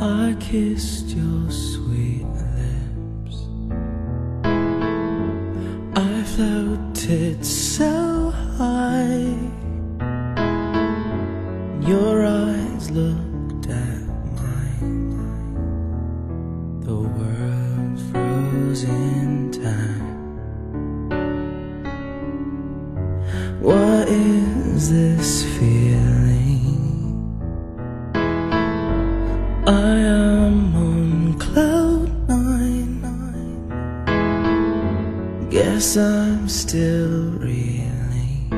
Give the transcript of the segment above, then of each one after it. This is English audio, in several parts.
I kissed your sweet lips. I floated so high. Your eyes looked at mine. The world froze in time. Guess I'm still reeling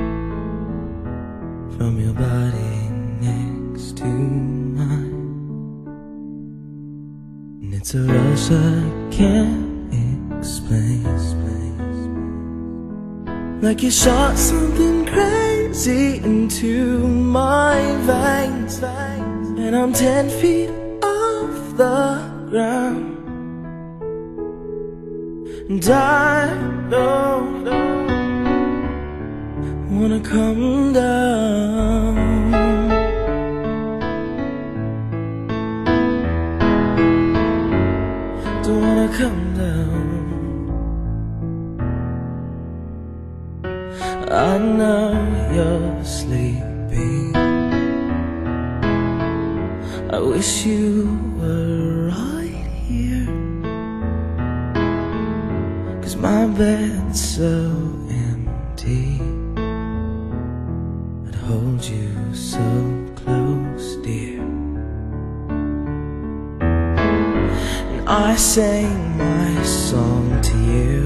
from your body next to mine. And it's a rush I can't explain. Like you shot something crazy into my veins. And I'm ten feet off the ground. And I come down. Don't wanna come down. I know you're sleeping. I wish you were right here. Cause my bed's so so close, dear. And I sang my song to you.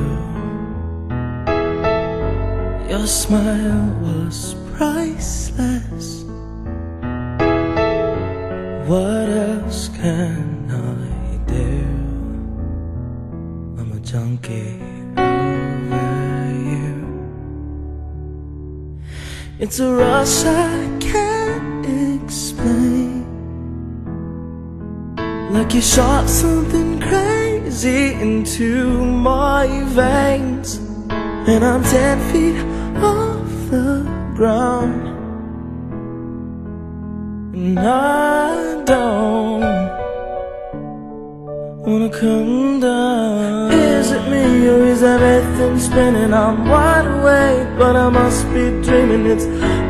Your smile was priceless. What else can I do? I'm a junkie over you. It's a rush I can't Like you shot something crazy into my veins. And I'm ten feet off the ground. And I don't wanna come down. Is it me or is everything spinning? I'm wide awake, but I must be dreaming. It's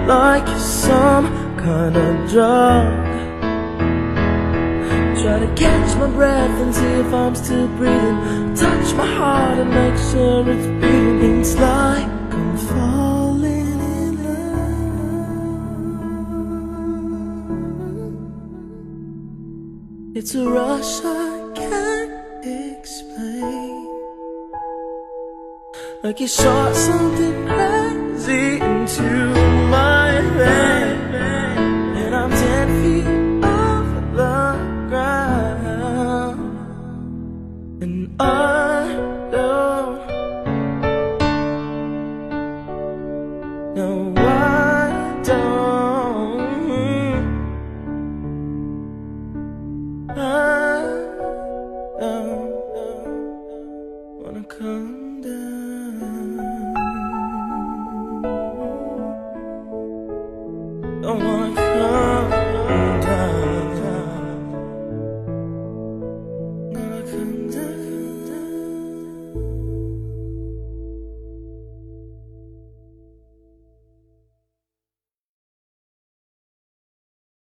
like some kind of drug. Try to catch my breath and see if I'm still breathing. Touch my heart and make sure it's beating. It's like I'm falling in love. It's a rush I can't explain. Like you shot something crazy into and know why I don't. I don't wanna come down.